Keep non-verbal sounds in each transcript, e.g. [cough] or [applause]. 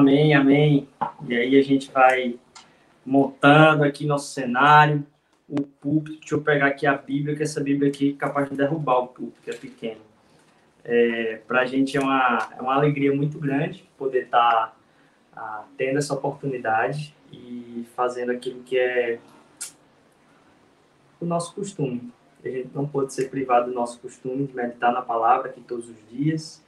Amém, amém. E aí a gente vai montando aqui nosso cenário, o púlpito. Deixa eu pegar aqui a Bíblia, que essa Bíblia aqui é capaz de derrubar o púlpito, que é pequeno. É, Para a gente é uma, é uma alegria muito grande poder estar tá, ah, tendo essa oportunidade e fazendo aquilo que é o nosso costume. A gente não pode ser privado do nosso costume de meditar na palavra aqui todos os dias,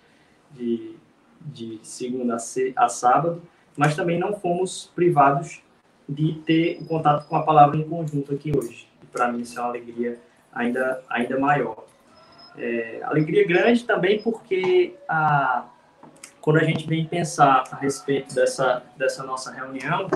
de de segunda a sábado, mas também não fomos privados de ter o contato com a palavra em conjunto aqui hoje. Para mim isso é uma alegria ainda, ainda maior. É, alegria grande também porque a, quando a gente vem pensar a respeito dessa, dessa nossa reunião,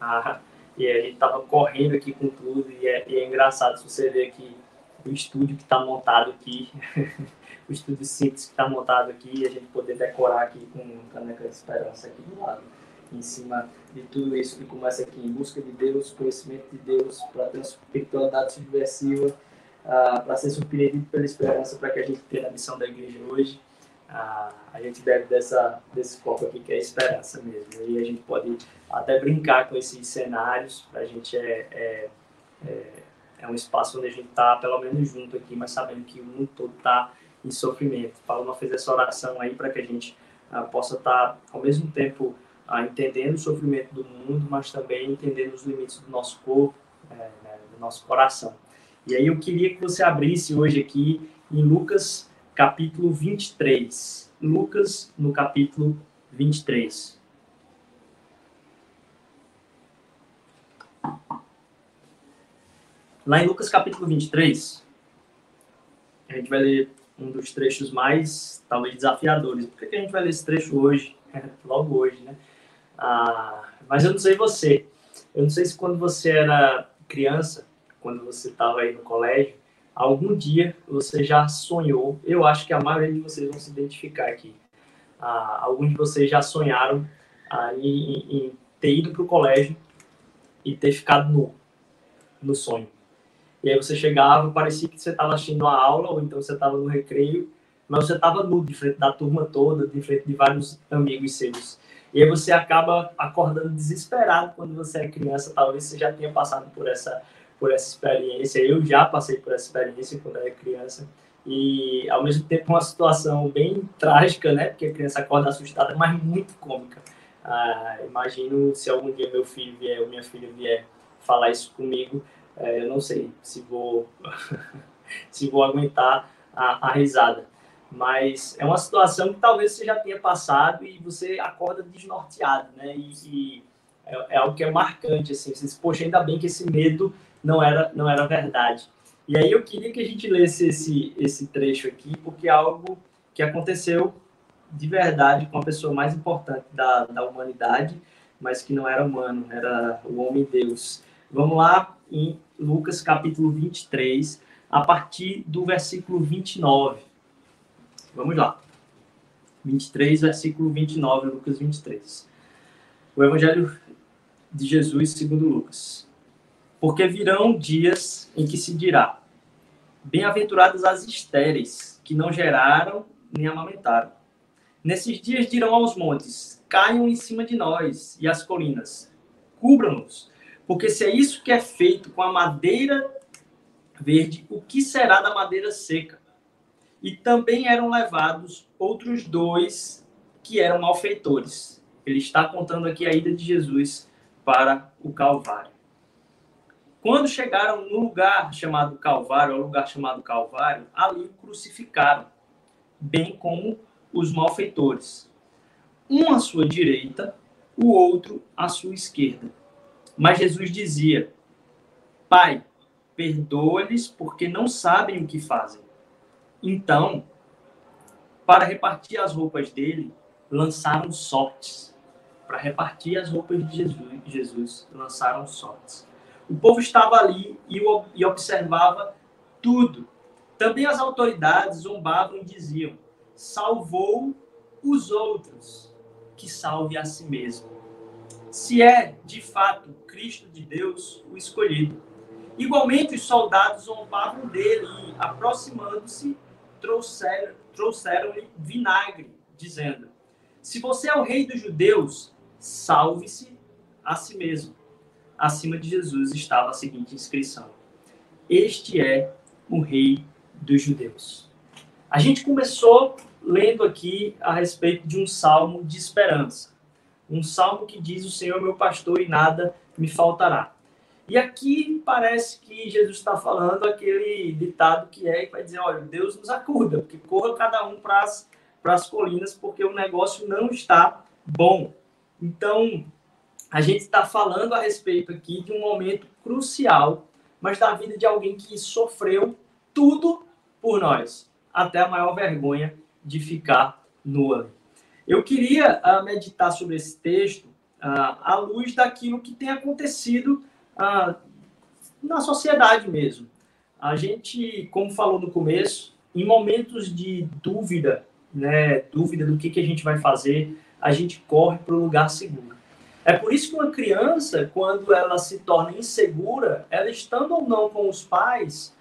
a, e a gente estava correndo aqui com tudo, e é, e é engraçado se você ver aqui o estúdio que está montado aqui. [laughs] o estúdio simples que está montado aqui a gente poder decorar aqui com caneca de esperança aqui do lado. Em cima de tudo isso que começa aqui em busca de Deus, conhecimento de Deus, para ter uma espiritualidade subversiva, uh, para ser surpreendido pela esperança, para que a gente tenha a missão da igreja hoje. Uh, a gente deve dessa, desse foco aqui que é a esperança mesmo. E a gente pode até brincar com esses cenários, para a gente é, é, é, é, um espaço onde a gente está pelo menos junto aqui, mas sabendo que o mundo todo está em sofrimento. Paloma fez essa oração aí para que a gente ah, possa estar, tá, ao mesmo tempo, ah, entendendo o sofrimento do mundo, mas também entendendo os limites do nosso corpo, é, né, do nosso coração. E aí eu queria que você abrisse hoje aqui em Lucas capítulo 23. Lucas no capítulo 23. Lá em Lucas capítulo 23, a gente vai ler um dos trechos mais, talvez, desafiadores. Por que a gente vai ler esse trecho hoje? Logo hoje, né? Ah, mas eu não sei você. Eu não sei se quando você era criança, quando você estava aí no colégio, algum dia você já sonhou. Eu acho que a maioria de vocês vão se identificar aqui. Ah, alguns de vocês já sonharam ah, em, em ter ido para o colégio e ter ficado nu no sonho. E aí você chegava, parecia que você estava assistindo a aula, ou então você estava no recreio, mas você estava nu, de frente da turma toda, de frente de vários amigos seus. E aí você acaba acordando desesperado quando você é criança, talvez você já tenha passado por essa, por essa experiência. Eu já passei por essa experiência quando era criança. E ao mesmo tempo uma situação bem trágica, né? Porque a criança acorda assustada, mas muito cômica. Ah, imagino se algum dia meu filho vier ou minha filha vier falar isso comigo, é, eu não sei se vou [laughs] se vou aguentar a, a, risada. Mas é uma situação que talvez você já tenha passado e você acorda desnorteado, né? E, e é, é, algo que é marcante, assim. Você diz, poxa, ainda bem que esse medo não era, não era verdade. E aí eu queria que a gente lesse esse, esse trecho aqui, porque é algo que aconteceu de verdade com a pessoa mais importante da, da humanidade, mas que não era humano, era o homem Deus. Vamos lá em Lucas capítulo 23, a partir do versículo 29. Vamos lá. 23, versículo 29, Lucas 23. O Evangelho de Jesus segundo Lucas. Porque virão dias em que se dirá: Bem-aventuradas as estéreis, que não geraram nem amamentaram. Nesses dias dirão aos montes: Caiam em cima de nós, e às colinas: Cubram-nos porque se é isso que é feito com a madeira verde, o que será da madeira seca? E também eram levados outros dois que eram malfeitores. Ele está contando aqui a ida de Jesus para o Calvário. Quando chegaram no lugar chamado Calvário, ao lugar chamado Calvário, ali o crucificaram, bem como os malfeitores. Um à sua direita, o outro à sua esquerda. Mas Jesus dizia: Pai, perdoa-lhes porque não sabem o que fazem. Então, para repartir as roupas dele, lançaram sortes. Para repartir as roupas de Jesus, Jesus lançaram sortes. O povo estava ali e observava tudo. Também as autoridades zombavam e diziam: Salvou os outros, que salve a si mesmo se é, de fato, Cristo de Deus o escolhido. Igualmente, os soldados zombavam dele e, aproximando-se, trouxeram-lhe trouxeram vinagre, dizendo: Se você é o rei dos judeus, salve-se a si mesmo. Acima de Jesus estava a seguinte inscrição: Este é o rei dos judeus. A gente começou lendo aqui a respeito de um salmo de esperança. Um salmo que diz: O Senhor é meu pastor e nada me faltará. E aqui parece que Jesus está falando aquele ditado que é que vai dizer: olha, Deus nos acuda, porque corra cada um para as colinas, porque o negócio não está bom. Então, a gente está falando a respeito aqui de um momento crucial, mas da vida de alguém que sofreu tudo por nós, até a maior vergonha de ficar nua. Eu queria uh, meditar sobre esse texto uh, à luz daquilo que tem acontecido uh, na sociedade mesmo. A gente, como falou no começo, em momentos de dúvida, né, dúvida do que, que a gente vai fazer, a gente corre para o lugar seguro. É por isso que uma criança, quando ela se torna insegura, ela estando ou não com os pais,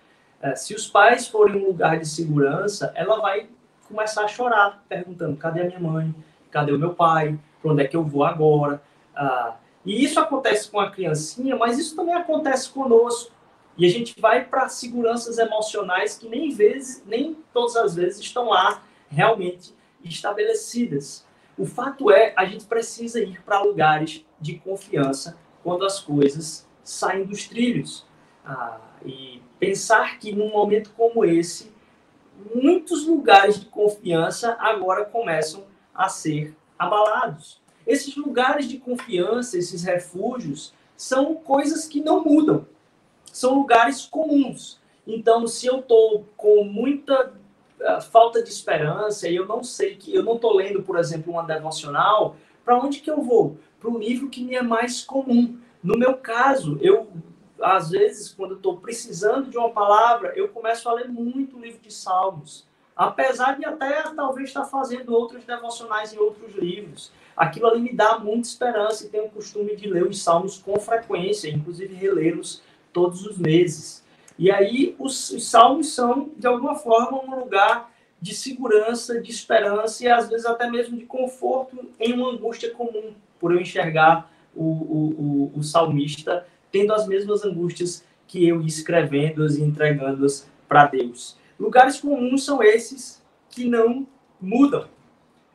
é, se os pais forem um lugar de segurança, ela vai começar a chorar, perguntando: cadê a minha mãe? Cadê o meu pai? Para onde é que eu vou agora? Ah, e isso acontece com a criancinha, mas isso também acontece conosco. E a gente vai para seguranças emocionais que nem vezes, nem todas as vezes estão lá realmente estabelecidas. O fato é, a gente precisa ir para lugares de confiança quando as coisas saem dos trilhos. Ah, e pensar que num momento como esse, muitos lugares de confiança agora começam a ser abalados. Esses lugares de confiança, esses refúgios, são coisas que não mudam. São lugares comuns. Então, se eu estou com muita uh, falta de esperança e eu não sei que eu não estou lendo, por exemplo, uma devocional, para onde que eu vou? Para um livro que me é mais comum. No meu caso, eu às vezes, quando estou precisando de uma palavra, eu começo a ler muito o livro de Salmos. Apesar de até talvez estar fazendo outros devocionais em outros livros. Aquilo ali me dá muita esperança e tenho o costume de ler os Salmos com frequência, inclusive relê-los todos os meses. E aí, os, os Salmos são, de alguma forma, um lugar de segurança, de esperança e às vezes até mesmo de conforto em uma angústia comum, por eu enxergar o, o, o, o salmista tendo as mesmas angústias que eu escrevendo-as e entregando-as para Deus. Lugares comuns são esses que não mudam.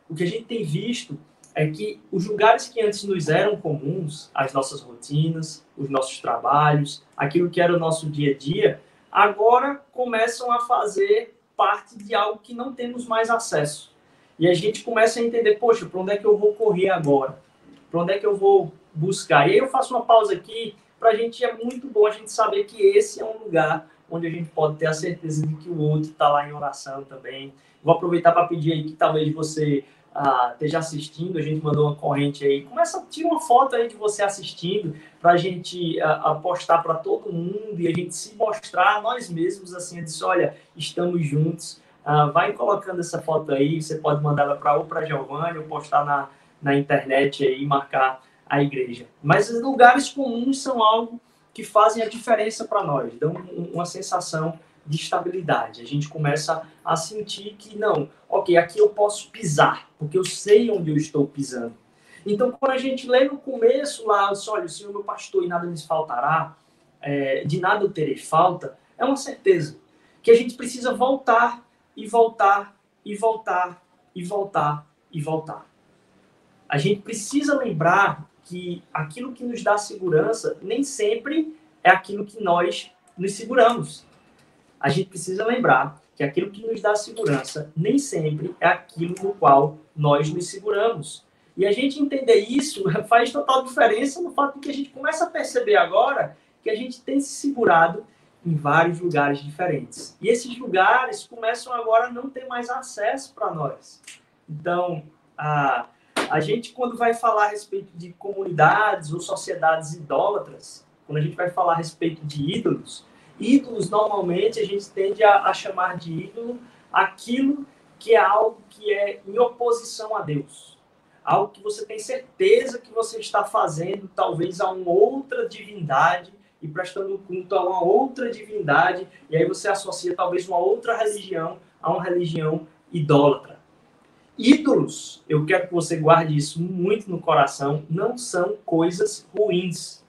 O que a gente tem visto é que os lugares que antes nos eram comuns, as nossas rotinas, os nossos trabalhos, aquilo que era o nosso dia a dia, agora começam a fazer parte de algo que não temos mais acesso. E a gente começa a entender, poxa, para onde é que eu vou correr agora? Para onde é que eu vou buscar? E aí eu faço uma pausa aqui para a gente é muito bom a gente saber que esse é um lugar onde a gente pode ter a certeza de que o outro está lá em oração também. Vou aproveitar para pedir aí que talvez você ah, esteja assistindo, a gente mandou uma corrente aí. Começa a tirar uma foto aí de você assistindo para a gente ah, postar para todo mundo e a gente se mostrar nós mesmos assim, dizer, olha, estamos juntos. Ah, vai colocando essa foto aí, você pode mandar ela para ou para Giovanni ou postar na, na internet aí marcar a igreja. Mas lugares comuns são algo que fazem a diferença para nós, dão uma sensação de estabilidade. A gente começa a sentir que não, ok, aqui eu posso pisar, porque eu sei onde eu estou pisando. Então, quando a gente lê no começo lá, olha, o Senhor é meu pastor e nada me faltará, é, de nada eu terei falta, é uma certeza que a gente precisa voltar e voltar e voltar e voltar e voltar. A gente precisa lembrar que aquilo que nos dá segurança nem sempre é aquilo que nós nos seguramos. A gente precisa lembrar que aquilo que nos dá segurança nem sempre é aquilo no qual nós nos seguramos. E a gente entender isso [laughs] faz total diferença no fato de que a gente começa a perceber agora que a gente tem se segurado em vários lugares diferentes. E esses lugares começam agora a não ter mais acesso para nós. Então, a, a gente, quando vai falar a respeito de comunidades ou sociedades idólatras, quando a gente vai falar a respeito de ídolos, ídolos normalmente a gente tende a, a chamar de ídolo aquilo que é algo que é em oposição a Deus. Algo que você tem certeza que você está fazendo, talvez a uma outra divindade, e prestando culto a uma outra divindade, e aí você associa talvez uma outra religião a uma religião idólatra. Ídolos, eu quero que você guarde isso muito no coração, não são coisas ruins.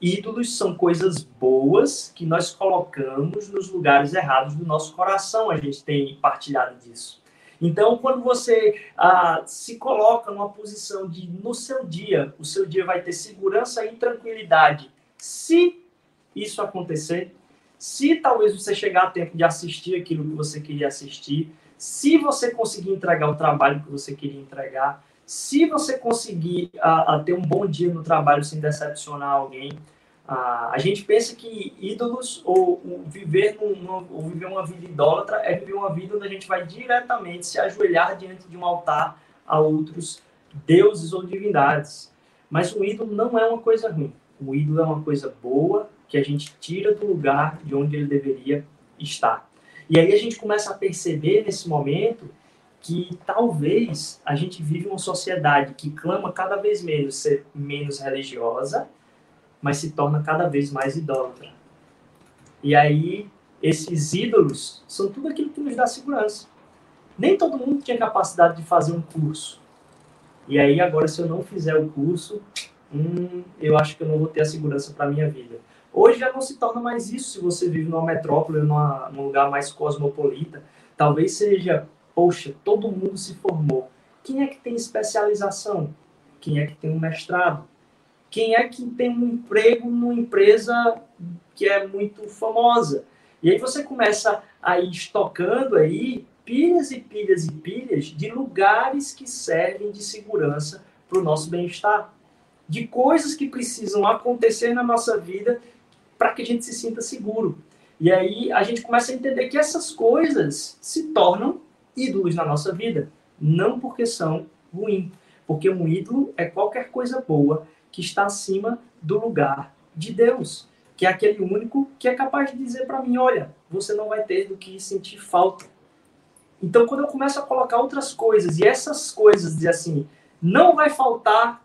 Ídolos são coisas boas que nós colocamos nos lugares errados do nosso coração. A gente tem partilhado disso. Então, quando você ah, se coloca numa posição de, no seu dia, o seu dia vai ter segurança e tranquilidade. Se isso acontecer, se talvez você chegar a tempo de assistir aquilo que você queria assistir, se você conseguir entregar o trabalho que você queria entregar, se você conseguir ah, ter um bom dia no trabalho sem decepcionar alguém, ah, a gente pensa que ídolos ou, ou viver num, ou viver uma vida idólatra é viver uma vida onde a gente vai diretamente se ajoelhar diante de um altar a outros deuses ou divindades. Mas o ídolo não é uma coisa ruim. O ídolo é uma coisa boa que a gente tira do lugar de onde ele deveria estar. E aí a gente começa a perceber nesse momento que talvez a gente vive uma sociedade que clama cada vez menos ser menos religiosa mas se torna cada vez mais idólatra. E aí, esses ídolos são tudo aquilo que nos dá segurança. Nem todo mundo tinha capacidade de fazer um curso. E aí, agora, se eu não fizer o curso, hum, eu acho que eu não vou ter a segurança para minha vida. Hoje já não se torna mais isso se você vive numa metrópole, numa, num lugar mais cosmopolita. Talvez seja, poxa, todo mundo se formou. Quem é que tem especialização? Quem é que tem um mestrado? quem é que tem um emprego numa empresa que é muito famosa. E aí você começa a ir estocando aí pilhas e pilhas e pilhas de lugares que servem de segurança para o nosso bem-estar. De coisas que precisam acontecer na nossa vida para que a gente se sinta seguro. E aí a gente começa a entender que essas coisas se tornam ídolos na nossa vida. Não porque são ruins. Porque um ídolo é qualquer coisa boa que está acima do lugar de Deus, que é aquele único que é capaz de dizer para mim: olha, você não vai ter do que sentir falta. Então, quando eu começo a colocar outras coisas e essas coisas dizer assim, não vai faltar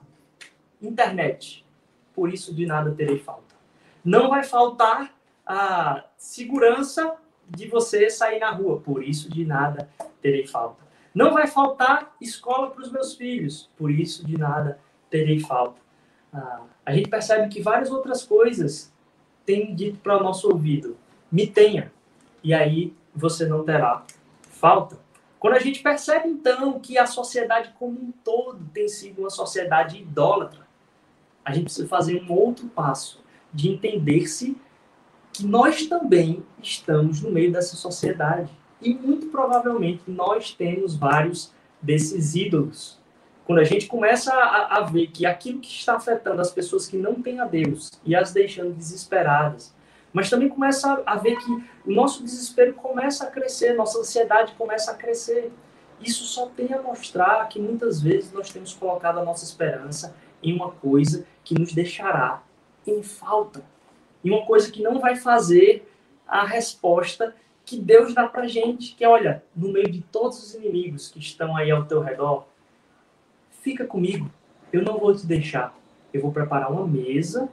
internet, por isso de nada terei falta. Não vai faltar a segurança de você sair na rua, por isso de nada terei falta. Não vai faltar escola para os meus filhos, por isso de nada terei falta ah, a gente percebe que várias outras coisas têm dito para o nosso ouvido: me tenha, e aí você não terá falta. Quando a gente percebe, então, que a sociedade como um todo tem sido uma sociedade idólatra, a gente precisa fazer um outro passo de entender-se que nós também estamos no meio dessa sociedade. E muito provavelmente nós temos vários desses ídolos quando a gente começa a, a, ver que aquilo que está afetando as pessoas que não têm a Deus e as deixando desesperadas, mas também começa a, a ver que o nosso desespero começa a crescer, nossa ansiedade começa a crescer. Isso só tem a mostrar que muitas vezes nós temos colocado a nossa esperança em uma coisa que nos deixará em falta, em uma coisa que não vai fazer a resposta que Deus dá para gente, que é, olha, no meio de todos os inimigos que estão aí ao teu redor, fica comigo, eu não vou te deixar. Eu vou preparar uma mesa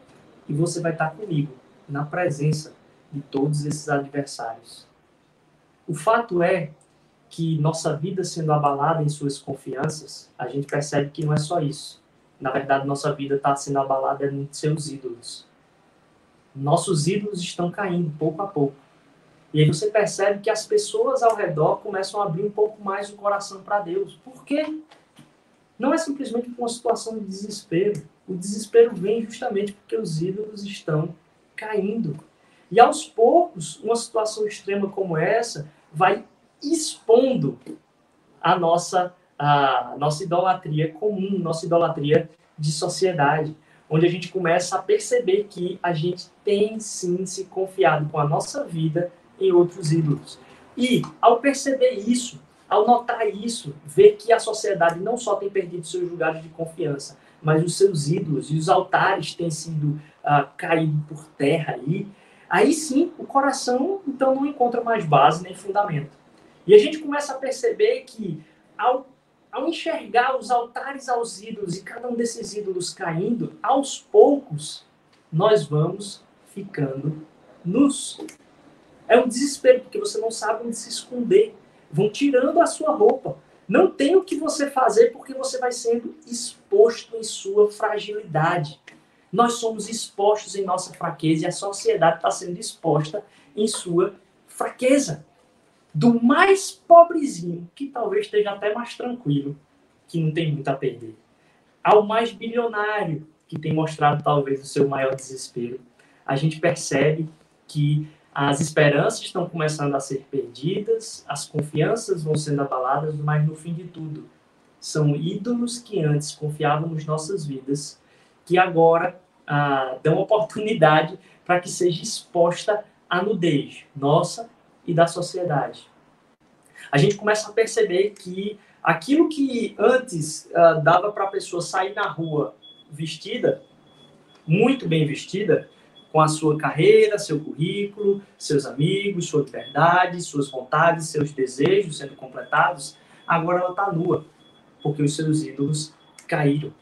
e você vai estar comigo, na presença de todos esses adversários. O fato é que nossa vida sendo abalada em suas confianças, a gente percebe que não é só isso. Na verdade, nossa vida está sendo abalada em seus ídolos. Nossos ídolos estão caindo pouco a pouco. E aí você percebe que as pessoas ao redor começam a abrir um pouco mais o coração para Deus. Por quê? não é simplesmente uma situação de desespero. O desespero vem justamente porque os ídolos estão caindo. E aos poucos, uma situação extrema como essa vai expondo a nossa, a nossa idolatria comum, nossa idolatria de sociedade, onde a gente começa a perceber que a gente tem sim se confiado com a nossa vida em outros ídolos. E ao perceber isso, ao notar isso, ver que a sociedade não só tem perdido seus lugares de confiança, mas os seus ídolos e os altares têm sido caídos por terra aí, aí sim o coração então não encontra mais base nem fundamento. E a gente começa a perceber que ao, ao enxergar os altares aos ídolos e cada um desses ídolos caindo, aos poucos nós vamos ficando nus. É um desespero, porque você não sabe onde se esconder vão tirando a sua roupa. Não tem o que você fazer porque você vai sendo exposto em sua fragilidade. Nós somos expostos em nossa fraqueza e a sociedade está sendo exposta em sua fraqueza. Do mais pobrezinho, que talvez esteja até mais tranquilo, que não tem muito a perder, ao mais bilionário, que tem mostrado talvez o seu maior desespero, a gente percebe que as esperanças estão começando a ser perdidas, as confianças vão sendo abaladas, mas no fim de tudo, são ídolos que antes confiavam nas nossas vidas, que agora ah, dão oportunidade para que seja exposta a nudez nossa e da sociedade. A gente começa a perceber que aquilo que antes ah, dava para a pessoa sair na rua vestida, muito bem vestida, com a sua carreira, seu currículo, seus amigos, sua liberdade, suas vontades, seus desejos sendo completados, agora ela está nua, porque os seus ídolos caíram.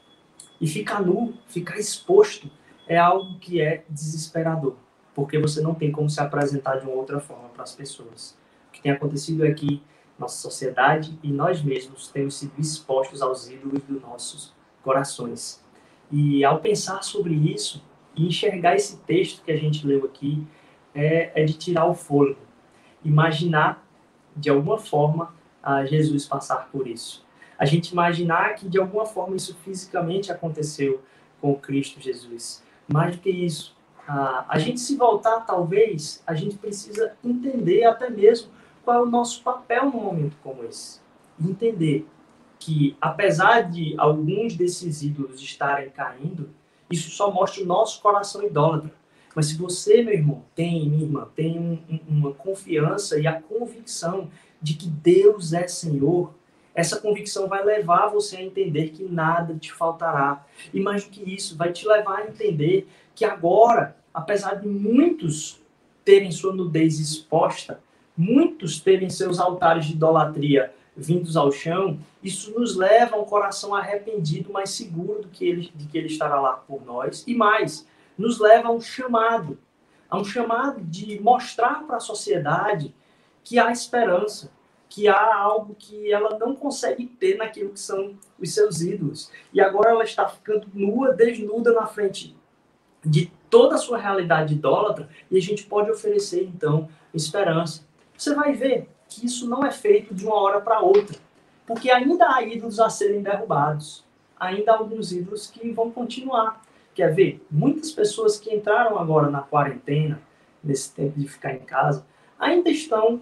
E ficar nu, ficar exposto, é algo que é desesperador, porque você não tem como se apresentar de uma outra forma para as pessoas. O que tem acontecido é que nossa sociedade e nós mesmos temos sido expostos aos ídolos dos nossos corações. E ao pensar sobre isso, e enxergar esse texto que a gente leu aqui é, é de tirar o fôlego. Imaginar, de alguma forma, a Jesus passar por isso. A gente imaginar que, de alguma forma, isso fisicamente aconteceu com Cristo Jesus. Mais do que isso, a, a gente se voltar, talvez, a gente precisa entender até mesmo qual é o nosso papel num momento como esse. Entender que, apesar de alguns desses ídolos estarem caindo, isso só mostra o nosso coração idólatra. Mas se você, meu irmão, tem, minha irmã, tem um, uma confiança e a convicção de que Deus é Senhor, essa convicção vai levar você a entender que nada te faltará. E mais do que isso, vai te levar a entender que agora, apesar de muitos terem sua nudez exposta, muitos terem seus altares de idolatria vindos ao chão, isso nos leva a um coração arrependido, mais seguro do que ele, de que ele estará lá por nós. E mais, nos leva a um chamado, a um chamado de mostrar para a sociedade que há esperança, que há algo que ela não consegue ter naquilo que são os seus ídolos. E agora ela está ficando nua, desnuda na frente de toda a sua realidade idólatra, e a gente pode oferecer então esperança. Você vai ver que isso não é feito de uma hora para outra, porque ainda há ídolos a serem derrubados, ainda há alguns ídolos que vão continuar. Quer ver? Muitas pessoas que entraram agora na quarentena, nesse tempo de ficar em casa, ainda estão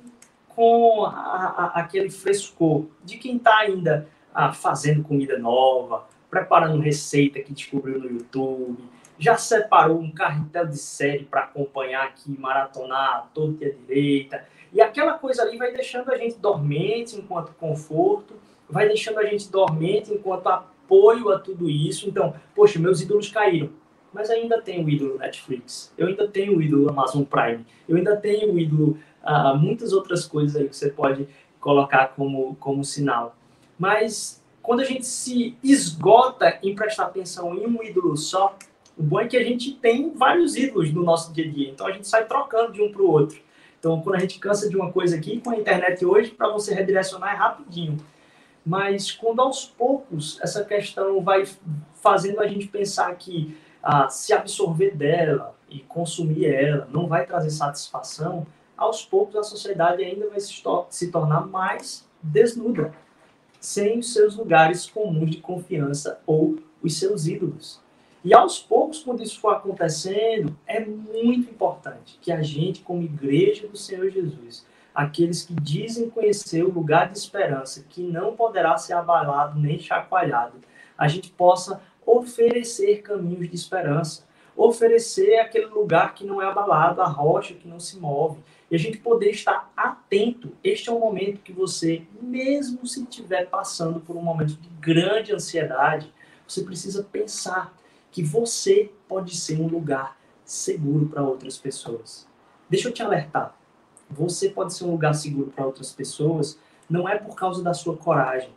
com a, a, aquele frescor de quem está ainda ah, fazendo comida nova, preparando receita que descobriu no YouTube, já separou um carretel de série para acompanhar aqui, maratonar todo dia direita, e aquela coisa ali vai deixando a gente dormente enquanto conforto, vai deixando a gente dormente enquanto apoio a tudo isso. Então, poxa, meus ídolos caíram. Mas ainda tenho o ídolo Netflix, eu ainda tenho o ídolo Amazon Prime, eu ainda tenho o ídolo uh, muitas outras coisas aí que você pode colocar como, como sinal. Mas quando a gente se esgota em prestar atenção em um ídolo só, o bom é que a gente tem vários ídolos no nosso dia a dia, então a gente sai trocando de um para o outro. Então, quando a gente cansa de uma coisa aqui, com a internet hoje, para você redirecionar é rapidinho. Mas quando aos poucos essa questão vai fazendo a gente pensar que ah, se absorver dela e consumir ela não vai trazer satisfação, aos poucos a sociedade ainda vai se, se tornar mais desnuda, sem os seus lugares comuns de confiança ou os seus ídolos. E aos poucos, quando isso for acontecendo, é muito importante que a gente, como igreja do Senhor Jesus, aqueles que dizem conhecer o lugar de esperança, que não poderá ser abalado nem chacoalhado, a gente possa oferecer caminhos de esperança, oferecer aquele lugar que não é abalado, a rocha que não se move, e a gente poder estar atento. Este é um momento que você, mesmo se estiver passando por um momento de grande ansiedade, você precisa pensar que você pode ser um lugar seguro para outras pessoas. Deixa eu te alertar. Você pode ser um lugar seguro para outras pessoas não é por causa da sua coragem,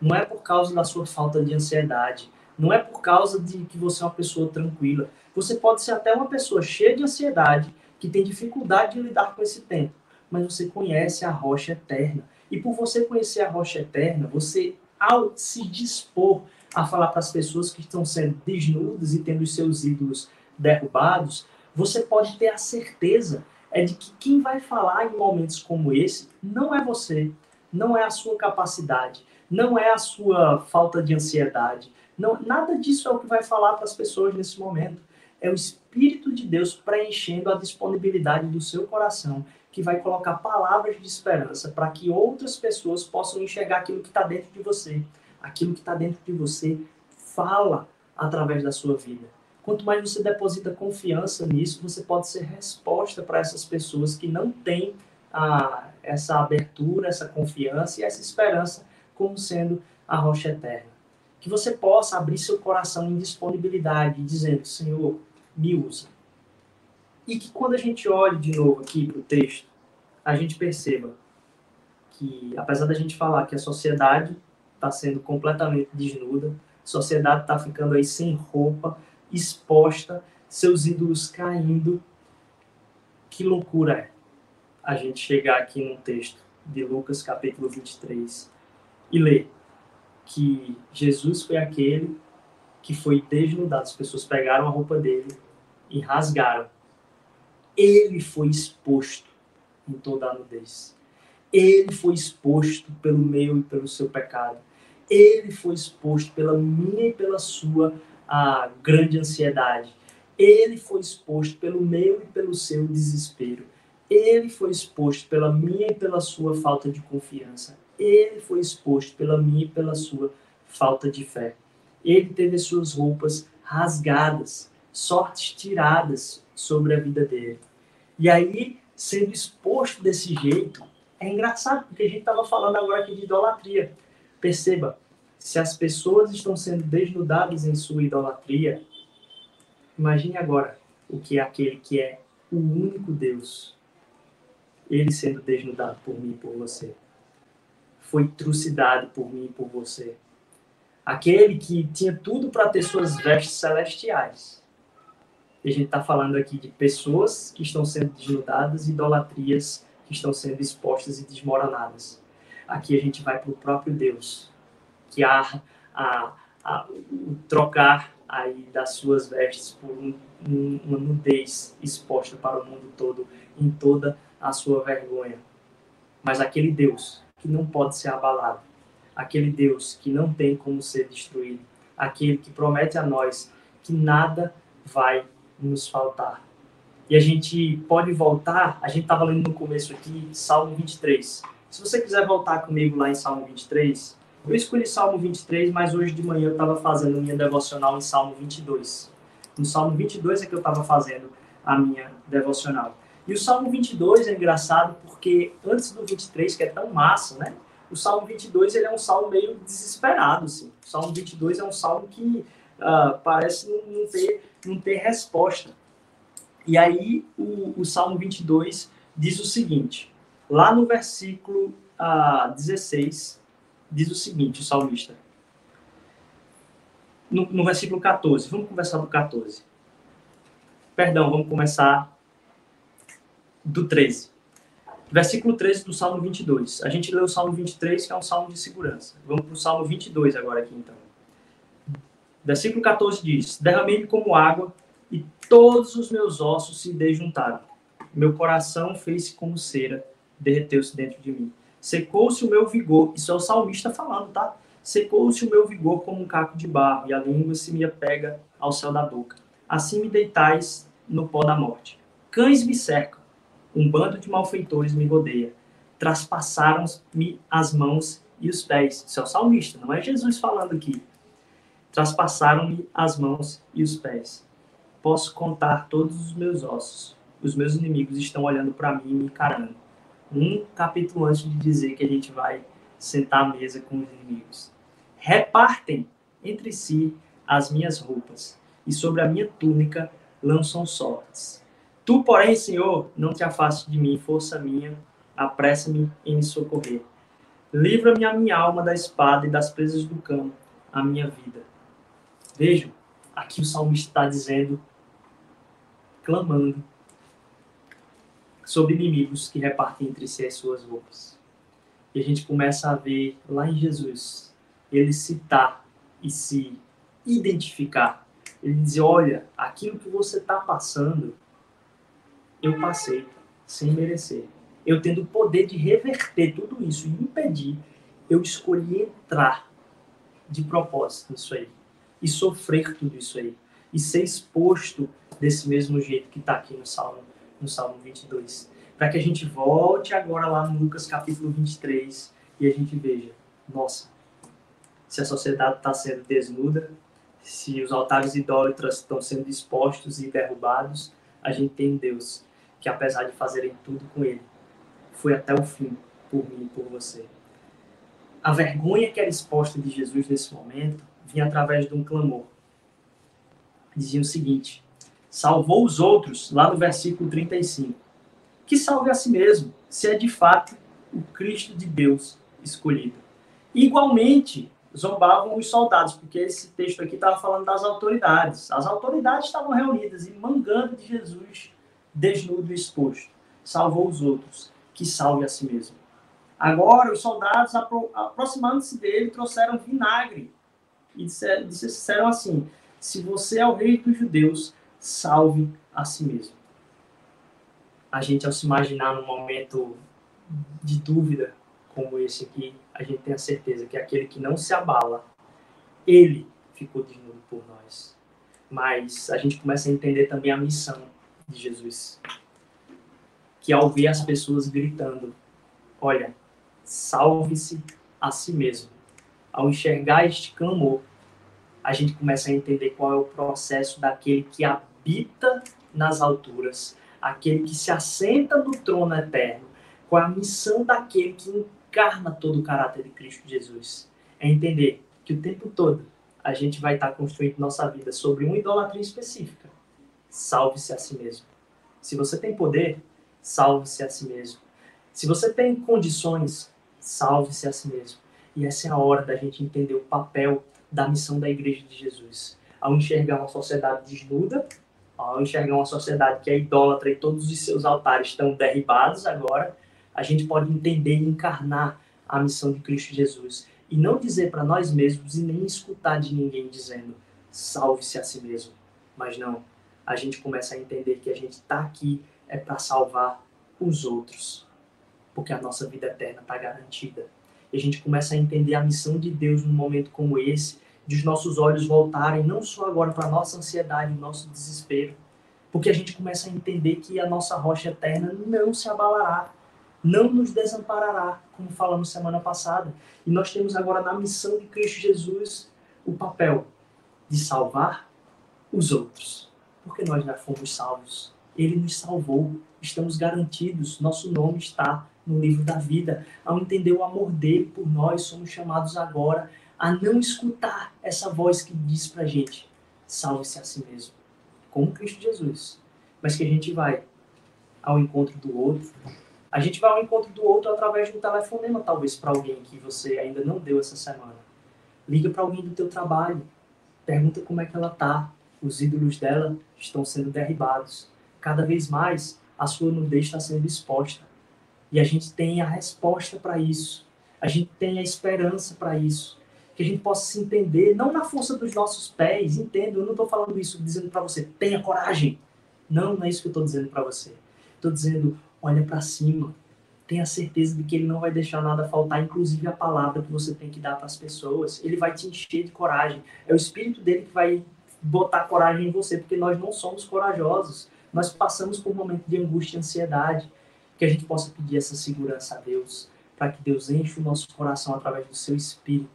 não é por causa da sua falta de ansiedade, não é por causa de que você é uma pessoa tranquila. Você pode ser até uma pessoa cheia de ansiedade, que tem dificuldade de lidar com esse tempo, mas você conhece a rocha eterna E por você conhecer a rocha eterna, você, ao se dispor a falar para as pessoas que estão sendo desnudas e tendo os seus ídolos derrubados, você pode ter a certeza é de que quem vai falar em momentos como esse não é você, não é a sua capacidade, não é a sua falta de ansiedade, não, nada disso é o que vai falar para as pessoas nesse momento. É o Espírito de Deus preenchendo a disponibilidade do seu coração, que vai colocar palavras de esperança para que outras pessoas possam enxergar aquilo que está dentro de você. Aquilo que está dentro de você fala através da sua vida. Quanto mais você deposita confiança nisso, você pode ser resposta para essas pessoas que não têm ah, essa abertura, essa confiança e essa esperança como sendo a rocha eterna. Que você possa abrir seu coração em disponibilidade, dizendo: Senhor, me usa. E que quando a gente olhe de novo aqui para o texto, a gente perceba que, apesar da gente falar que a sociedade está sendo completamente desnuda, a sociedade está ficando aí sem roupa, exposta, seus ídolos caindo. Que loucura é a gente chegar aqui num texto de Lucas capítulo 23 e ler que Jesus foi aquele que foi desnudado. As pessoas pegaram a roupa dele e rasgaram. Ele foi exposto em toda a nudez. Ele foi exposto pelo meu e pelo seu pecado. Ele foi exposto pela minha e pela sua a grande ansiedade. Ele foi exposto pelo meu e pelo seu desespero. Ele foi exposto pela minha e pela sua falta de confiança. Ele foi exposto pela minha e pela sua falta de fé. Ele teve as suas roupas rasgadas, sortes tiradas sobre a vida dele. E aí, sendo exposto desse jeito, é engraçado, porque a gente estava falando agora aqui de idolatria. Perceba, se as pessoas estão sendo desnudadas em sua idolatria, imagine agora o que é aquele que é o único Deus, ele sendo desnudado por mim e por você. Foi trucidado por mim e por você. Aquele que tinha tudo para ter suas vestes celestiais. E a gente está falando aqui de pessoas que estão sendo desnudadas, idolatrias que estão sendo expostas e desmoronadas. Aqui a gente vai para o próprio Deus, que há a, a, o trocar aí das suas vestes por um, um, uma nudez exposta para o mundo todo, em toda a sua vergonha. Mas aquele Deus que não pode ser abalado, aquele Deus que não tem como ser destruído, aquele que promete a nós que nada vai nos faltar. E a gente pode voltar, a gente estava lendo no começo aqui, Salmo 23. Se você quiser voltar comigo lá em Salmo 23, eu escolhi Salmo 23, mas hoje de manhã eu estava fazendo minha devocional em Salmo 22. No Salmo 22 é que eu estava fazendo a minha devocional. E o Salmo 22 é engraçado porque antes do 23, que é tão massa, né? O Salmo 22 ele é um salmo meio desesperado, assim. O Salmo 22 é um salmo que uh, parece não ter, não ter resposta. E aí o, o Salmo 22 diz o seguinte, lá no versículo uh, ah, 16, diz o seguinte, o salmista. No, no versículo 14, vamos conversar do 14. Perdão, vamos começar do 13. Versículo 13 do Salmo 22. A gente leu o Salmo 23, que é um salmo de segurança. Vamos para o Salmo 22 agora aqui, então. Versículo 14 diz: Derramei-me como água e todos os meus ossos se dejuntaram. Meu coração fez-se como cera, derreteu-se dentro de mim. Secou-se o meu vigor. Isso é o salmista falando, tá? Secou-se o meu vigor como um caco de barro, e a língua se me apega ao céu da boca. Assim me deitais no pó da morte. Cães me cercam, um bando de malfeitores me rodeia. Traspassaram-me as mãos e os pés. Isso é o salmista, não é Jesus falando aqui. Traspassaram-me as mãos e os pés. Posso contar todos os meus ossos. Os meus inimigos estão olhando para mim e me encarando um capítulo antes de dizer que a gente vai sentar à mesa com os inimigos. Repartem entre si as minhas roupas, e sobre a minha túnica lançam sortes. Tu, porém, Senhor, não te afastes de mim, força minha, apressa-me em me socorrer. Livra-me a minha alma da espada e das presas do cão, a minha vida. Vejam, aqui o salmista está dizendo, clamando, sobre inimigos que repartem entre si as suas roupas. E a gente começa a ver lá em Jesus, ele citar e se identificar. Ele diz: Olha, aquilo que você está passando, eu passei sem merecer. Eu tendo o poder de reverter tudo isso e impedir, eu escolhi entrar de propósito nisso aí e sofrer tudo isso aí e ser exposto desse mesmo jeito que está aqui no Salmo, no Salmo 22. Para que a gente volte agora lá no Lucas capítulo 23 e a gente veja, nossa, se a sociedade está sendo desnuda, se os altares idólatras estão sendo expostos e derrubados, a gente tem Deus que, apesar de fazerem tudo com ele, foi até o fim por mim e por você. A vergonha que era exposta de Jesus nesse momento vinha através de um clamor. Dizia o seguinte: salvou os outros, lá no versículo 35. Que salve a si mesmo, se é de fato o Cristo de Deus escolhido. Igualmente, zombavam os soldados, porque esse texto aqui estava falando das autoridades. As autoridades estavam reunidas e mangando de Jesus desnudo e exposto. Salvou os outros, que salve a si mesmo. Agora, os soldados, aproximando-se dele, trouxeram vinagre e disseram assim: Se você é o rei dos judeus, salve a si mesmo. A gente, ao se imaginar num momento de dúvida como esse aqui, a gente tem a certeza que aquele que não se abala, ele ficou desnudo por nós. Mas a gente começa a entender também a missão de Jesus. Que ao ver as pessoas gritando, olha, salve-se a si mesmo. Ao enxergar este clamor, a gente começa a entender qual é o processo daquele que habita nas alturas, aquele que se assenta no trono eterno, qual é a missão daquele que encarna todo o caráter de Cristo Jesus. É entender que o tempo todo a gente vai estar construindo nossa vida sobre uma idolatria específica. Salve-se a si mesmo. Se você tem poder, salve-se a si mesmo. Se você tem condições, salve-se a si mesmo. E essa é a hora da gente entender o papel da missão da Igreja de Jesus. Ao enxergar uma sociedade desnuda, ao enxergar uma sociedade que é idólatra e todos os seus altares estão derribados agora, a gente pode entender e encarnar a missão de Cristo Jesus. E não dizer para nós mesmos e nem escutar de ninguém dizendo salve-se a si mesmo. Mas não, a gente começa a entender que a gente está aqui é para salvar os outros. Porque a nossa vida eterna está garantida. E a gente começa a entender a missão de Deus num momento como esse, de os nossos olhos voltarem não só agora para a nossa ansiedade, nosso desespero, porque a gente começa a entender que a nossa rocha eterna não se abalará, não nos desamparará, como falamos semana passada. E nós temos agora na missão de Cristo Jesus o papel de salvar os outros, porque nós já fomos salvos. Ele nos salvou, estamos garantidos, nosso nome está no livro da vida. Ao entender o amor dele por nós, somos chamados agora a não escutar essa voz que diz pra gente: salve-se a si mesmo, como Cristo Jesus. Mas que a gente vai ao encontro do outro, a gente vai ao encontro do outro através de um telefonema, talvez, para alguém que você ainda não deu essa semana. Liga para alguém do teu trabalho, pergunta como é que ela tá. Os ídolos dela estão sendo derribados. Cada vez mais, a sua nudez está sendo exposta. E a gente tem a resposta para isso. A gente tem a esperança para isso. Que a gente possa se entender, não na força dos nossos pés, entendo, eu não estou falando isso dizendo para você, tenha coragem. Não, não é isso que eu estou dizendo para você. Estou dizendo, olha para cima. Tenha certeza de que ele não vai deixar nada faltar, inclusive a palavra que você tem que dar para as pessoas. Ele vai te encher de coragem. É o espírito dele que vai botar coragem em você, porque nós não somos corajosos. Nós passamos por um momento de angústia e ansiedade. Que a gente possa pedir essa segurança a Deus, para que Deus enche o nosso coração através do seu espírito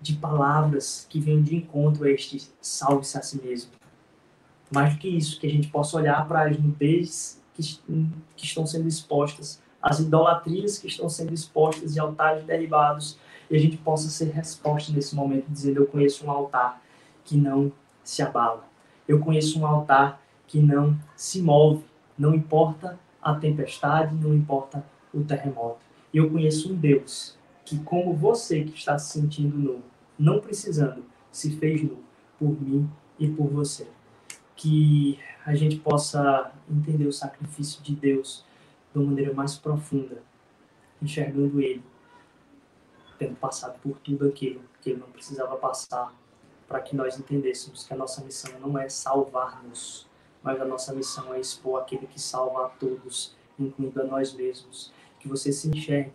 de palavras que venham de encontro a este salve-se a si mesmo. Mais do que isso, que a gente possa olhar para as nudez que, que estão sendo expostas, as idolatrias que estão sendo expostas e altares derribados, e a gente possa ser resposta nesse momento, dizendo: Eu conheço um altar que não se abala, eu conheço um altar que não se move, não importa a tempestade, não importa o terremoto. E eu conheço um Deus que, como você que está se sentindo nu, não precisando, se fez nu por mim e por você. Que a gente possa entender o sacrifício de Deus de uma maneira mais profunda, enxergando Ele tendo passado por tudo aquilo que ele não precisava passar, para que nós entendêssemos que a nossa missão não é salvar-nos, mas a nossa missão é expor aquele que salva a todos, incluindo a nós mesmos. Que você se enxergue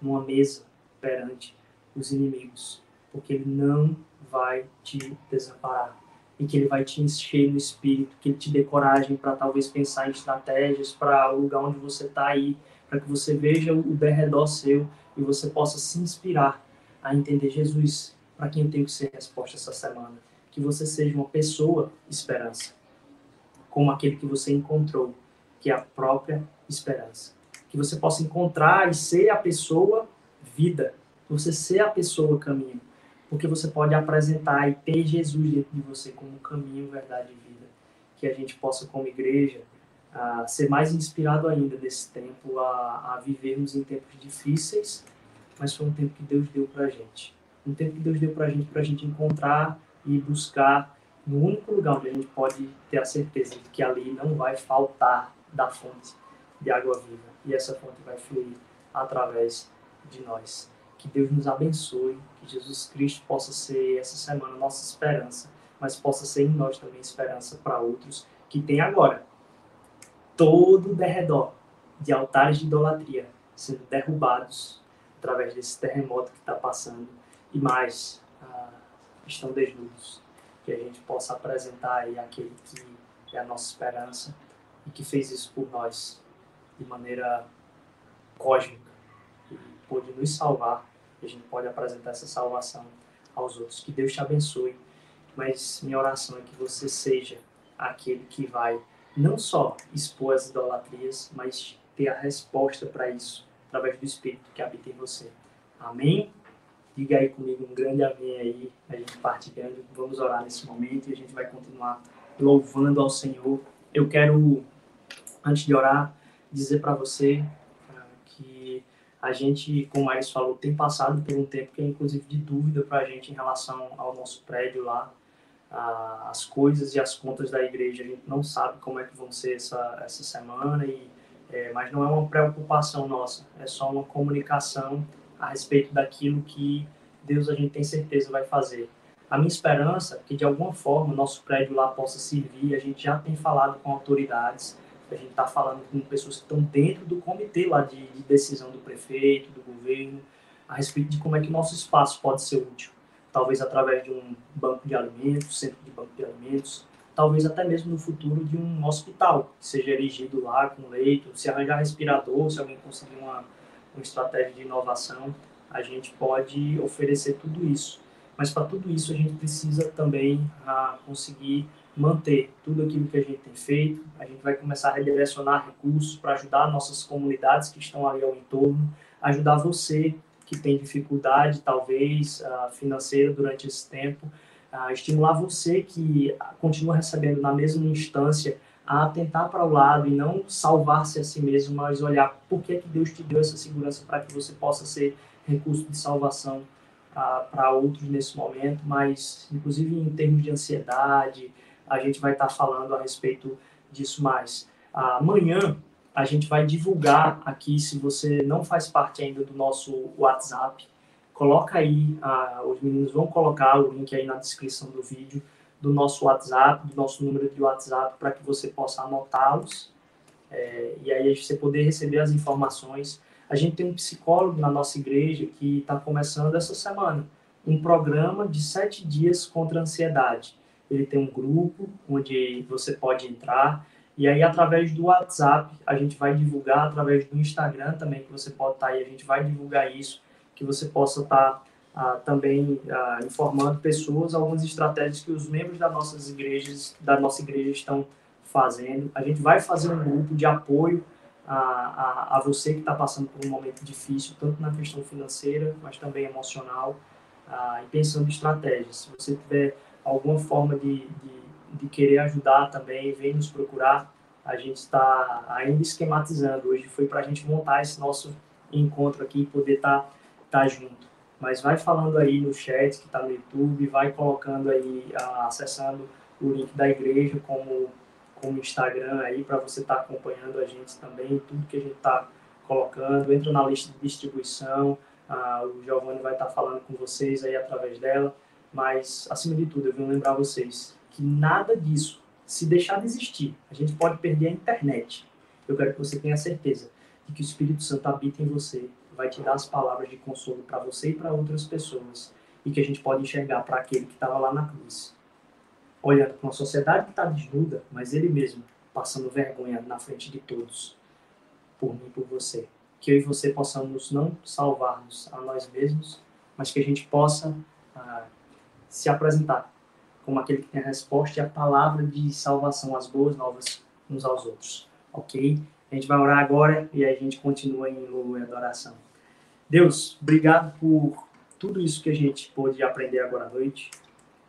numa mesa perante os inimigos, porque ele não vai te desamparar e que ele vai te encher no espírito, que ele te dê coragem para talvez pensar em estratégias para o lugar onde você está aí, para que você veja o derredor seu e você possa se inspirar a entender Jesus, para quem eu tenho que ser resposta essa semana. Que você seja uma pessoa esperança, como aquele que você encontrou, que é a própria esperança. Que você possa encontrar e ser a pessoa vida, você ser a pessoa caminho porque você pode apresentar e ter Jesus dentro de você como caminho, verdade e vida. Que a gente possa, como igreja, uh, ser mais inspirado ainda nesse tempo a, a vivermos em tempos difíceis, mas foi um tempo que Deus deu para a gente. Um tempo que Deus deu para a gente, para a gente encontrar e buscar no único lugar onde a gente pode ter a certeza de que ali não vai faltar da fonte de água viva. E essa fonte vai fluir através de nós. Que Deus nos abençoe, que Jesus Cristo possa ser essa semana nossa esperança, mas possa ser em nós também esperança para outros que tem agora todo o derredor de altares de idolatria sendo derrubados através desse terremoto que está passando e mais ah, estão desnudos. Que a gente possa apresentar aí aquele que é a nossa esperança e que fez isso por nós de maneira cósmica e pôde nos salvar a gente pode apresentar essa salvação aos outros. Que Deus te abençoe, mas minha oração é que você seja aquele que vai não só expor as idolatrias, mas ter a resposta para isso através do Espírito que habita em você. Amém? Diga aí comigo um grande amém aí, a gente partilhando. Vamos orar nesse momento e a gente vai continuar louvando ao Senhor. Eu quero, antes de orar, dizer para você a gente, como a Ares falou, tem passado por um tempo que é inclusive de dúvida para a gente em relação ao nosso prédio lá, as coisas e as contas da igreja. A gente não sabe como é que vão ser essa, essa semana, e, é, mas não é uma preocupação nossa, é só uma comunicação a respeito daquilo que Deus a gente tem certeza vai fazer. A minha esperança é que de alguma forma o nosso prédio lá possa servir, a gente já tem falado com autoridades, a gente está falando com pessoas que estão dentro do comitê lá de, de, decisão do prefeito, do governo, a respeito de como é que o nosso espaço pode ser útil. Talvez através de um banco de alimentos, centro de banco de alimentos, talvez até mesmo no futuro de um hospital, que seja erigido lá com leito, se arranjar respirador, se alguém conseguir uma, uma estratégia de inovação, a gente pode oferecer tudo isso. Mas para tudo isso a gente precisa também ah, conseguir manter tudo aquilo que a gente tem feito. A gente vai começar a redirecionar recursos para ajudar nossas comunidades que estão ali ao entorno, ajudar você que tem dificuldade, talvez, uh, financeira durante esse tempo, uh, estimular você que continua recebendo na mesma instância a atentar para o lado e não salvar-se a si mesmo, mas olhar por que, que Deus te deu essa segurança para que você possa ser recurso de salvação para outros nesse momento, mas inclusive em termos de ansiedade, a gente vai estar tá falando a respeito disso mais. Amanhã a gente vai divulgar aqui, se você não faz parte ainda do nosso WhatsApp, coloca aí, os meninos vão colocar o link aí na descrição do vídeo do nosso WhatsApp, do nosso número de WhatsApp, para que você possa anotá-los é, e aí você poder receber as informações. A gente tem um psicólogo na nossa igreja que está começando essa semana um programa de sete dias contra a ansiedade ele tem um grupo onde você pode entrar e aí através do WhatsApp a gente vai divulgar através do Instagram também que você pode estar tá aí a gente vai divulgar isso que você possa estar tá, ah, também ah, informando pessoas algumas estratégias que os membros das nossas igrejas da nossa igreja estão fazendo a gente vai fazer um grupo de apoio a, a, a você que está passando por um momento difícil tanto na questão financeira mas também emocional ah, e pensando em estratégias se você tiver alguma forma de, de, de querer ajudar também, vem nos procurar. A gente está ainda esquematizando. Hoje foi para a gente montar esse nosso encontro aqui e poder estar tá, tá junto. Mas vai falando aí no chat que está no YouTube, vai colocando aí, acessando o link da igreja como, como Instagram aí para você estar tá acompanhando a gente também, tudo que a gente está colocando. Entra na lista de distribuição, Ah, o Giovanni vai estar falando com vocês aí através dela. Mas, acima de tudo, eu venho lembrar vocês que nada disso, se deixar de existir, a gente pode perder a internet. Eu quero que você tenha certeza de que o Espírito Santo habita em você, vai te dar as palavras de consolo para você e para outras pessoas, e que a gente pode enxergar para aquele que estava lá na cruz, olhando para uma sociedade que está desnuda, mas ele mesmo passando vergonha na frente de todos, por mim e por você. Que eu e você possamos não salvar-nos a nós mesmos, mas que a gente possa ah, se apresentar como aquele que tem a resposta e a palavra de salvação, as boas novas uns aos outros. Ok? A gente vai orar agora e a gente continua em louvor e adoração. Deus, obrigado por tudo isso que a gente pôde aprender agora à noite.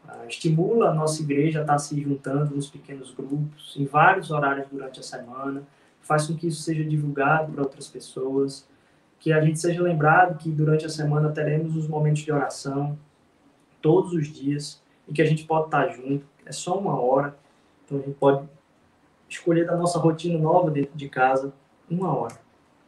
Uh, estimula a nossa igreja a estar se juntando nos pequenos grupos, em vários horários durante a semana. Faz com que isso seja divulgado para outras pessoas. Que a gente seja lembrado que durante a semana teremos os momentos de oração, todos os dias, e que a gente pode estar junto. É só uma hora, então a gente pode escolher da nossa rotina nova dentro de casa uma hora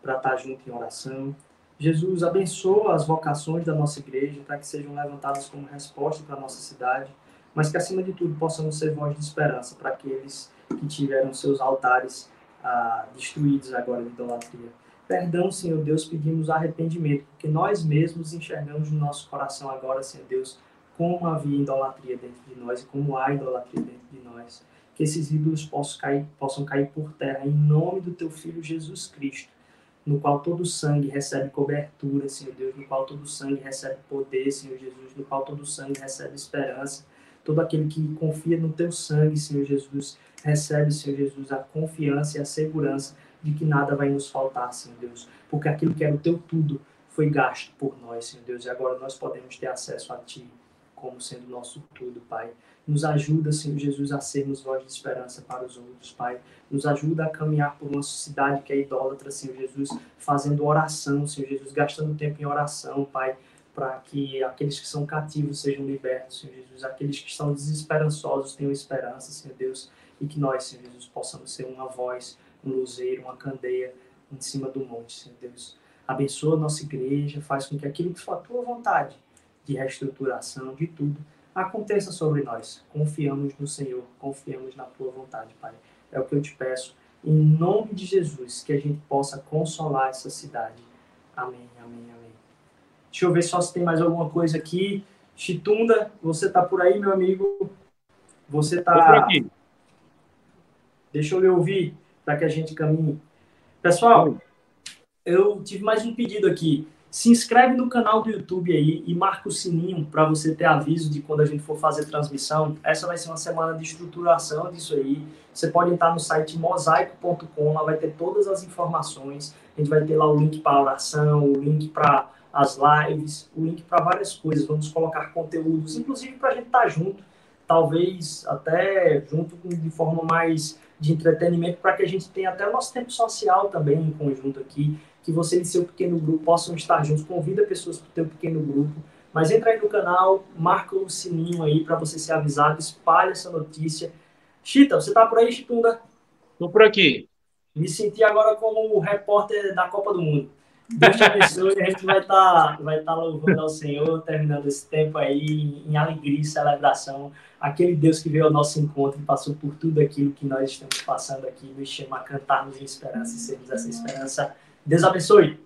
para estar junto em oração, Jesus abençoa as vocações da nossa igreja para que sejam levantadas como resposta para a nossa cidade, mas que acima de tudo possamos ser voz de esperança para aqueles que tiveram seus altares ah, destruídos agora de idolatria. Perdão, Senhor Deus, pedimos arrependimento, porque nós mesmos enxergamos no nosso coração agora, Senhor Deus, como havia idolatria dentro de nós e como há idolatria dentro de nós. Que esses ídolos possam cair, possam cair por terra em nome do Teu Filho Jesus Cristo no qual todo sangue recebe cobertura, Senhor Deus, no qual todo sangue recebe poder, Senhor Jesus, no qual todo sangue recebe esperança. Todo aquele que confia no teu sangue, Senhor Jesus, recebe, Senhor Jesus, a confiança e a segurança de que nada vai nos faltar, Senhor Deus, porque aquilo que era o teu tudo foi gasto por nós, Senhor Deus, e agora nós podemos ter acesso a ti como sendo nosso tudo, Pai. Nos ajuda, Senhor Jesus, a sermos voz de esperança para os outros, Pai. Nos ajuda a caminhar por uma sociedade que é idólatra, Senhor Jesus, fazendo oração, Senhor Jesus, gastando tempo em oração, Pai, para que aqueles que são cativos sejam libertos, Senhor Jesus, aqueles que estão desesperançosos tenham esperança, Senhor Deus, e que nós, Senhor Jesus, possamos ser uma voz, um luzeiro, uma candeia em cima do monte, Senhor Deus. Abençoa a nossa igreja, faz com que aquilo que for a tua vontade de reestruturação, de tudo, aconteça sobre nós. Confiamos no Senhor, confiamos na tua vontade, Pai. É o que eu te peço, em nome de Jesus, que a gente possa consolar essa cidade. Amém, amém, amém. Deixa eu ver só se tem mais alguma coisa aqui. Chitunda, você tá por aí, meu amigo? Você tá. Deixa eu lhe ouvir para que a gente caminhe. Pessoal, eu tive mais um pedido aqui. Se inscreve no canal do YouTube aí e marca o sininho para você ter aviso de quando a gente for fazer transmissão. Essa vai ser uma semana de estruturação disso aí. Você pode entrar no site mosaico.com, lá vai ter todas as informações. A gente vai ter lá o link para oração, o link para as lives, o link para várias coisas. Vamos colocar conteúdos, inclusive para a gente estar tá junto, talvez até junto de forma mais de entretenimento, para que a gente tenha até o nosso tempo social também em conjunto aqui que você e seu pequeno grupo possam estar juntos. Convida pessoas para o teu pequeno grupo. Mas entra aí no canal, marca o sininho aí para você ser avisado, espalha essa notícia. Chita, você tá por aí, Chitunda? Tô por aqui. Me senti agora como o repórter da Copa do Mundo. Deus te abençoe, a gente vai estar tá, vai tá louvando ao Senhor, terminando esse tempo aí em alegria e celebração. Aquele Deus que veio ao nosso encontro e passou por tudo aquilo que nós estamos passando aqui, nos chama a cantarmos em esperança e sermos essa esperança Deus abençoe.